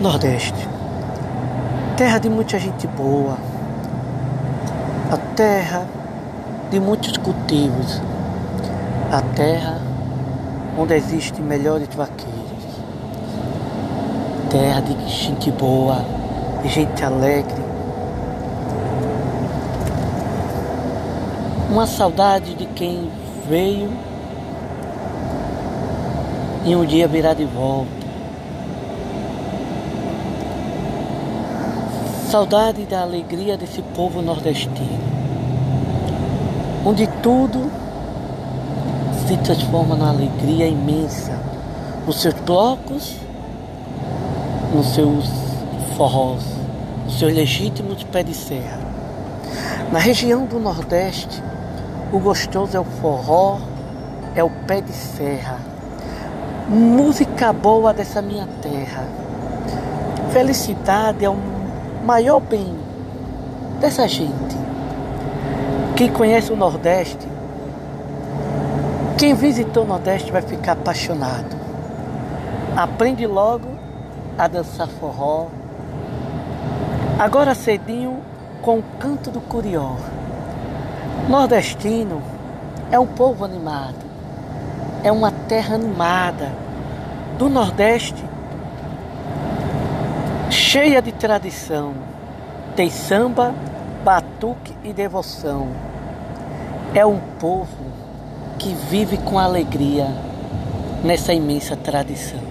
Nordeste, terra de muita gente boa, a terra de muitos cultivos, a terra onde existem melhores vaqueiros, terra de gente boa, de gente alegre. Uma saudade de quem veio e um dia virá de volta. Saudade da alegria desse povo nordestino, onde tudo se transforma numa alegria imensa, nos seus blocos, nos seus forrós, nos seus legítimos pés de serra. Na região do Nordeste, o gostoso é o forró, é o pé de serra. Música boa dessa minha terra. Felicidade é um maior bem dessa gente. Quem conhece o Nordeste, quem visitou o Nordeste vai ficar apaixonado. Aprende logo a dançar forró. Agora cedinho com o canto do curió. Nordestino é um povo animado, é uma terra animada. Do Nordeste cheia de tradição. Tem samba, batuque e devoção. É um povo que vive com alegria nessa imensa tradição.